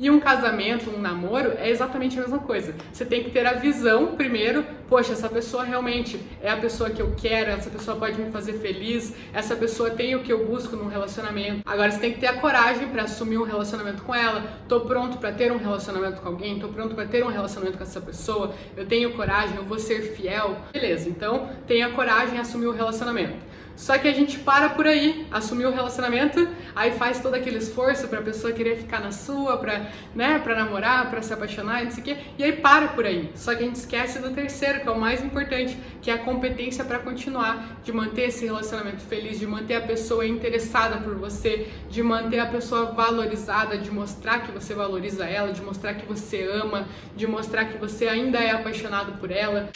E um casamento, um namoro é exatamente a mesma coisa. Você tem que ter a visão primeiro, poxa, essa pessoa realmente é a pessoa que eu quero, essa pessoa pode me fazer feliz, essa pessoa tem o que eu busco num relacionamento. Agora você tem que ter a coragem para assumir um relacionamento com ela. Tô pronto para ter um relacionamento com alguém, tô pronto para ter um relacionamento com essa pessoa. Eu tenho coragem, eu vou ser fiel. Beleza? Então, tenha coragem em assumir o relacionamento. Só que a gente para por aí, assumir o relacionamento, aí faz todo aquele esforço pra pessoa querer ficar na sua, pra, né, pra namorar, pra se apaixonar, não sei o quê, e aí para por aí. Só que a gente esquece do terceiro, que é o mais importante, que é a competência para continuar, de manter esse relacionamento feliz, de manter a pessoa interessada por você, de manter a pessoa valorizada, de mostrar que você valoriza ela, de mostrar que você ama, de mostrar que você ainda é apaixonado por ela.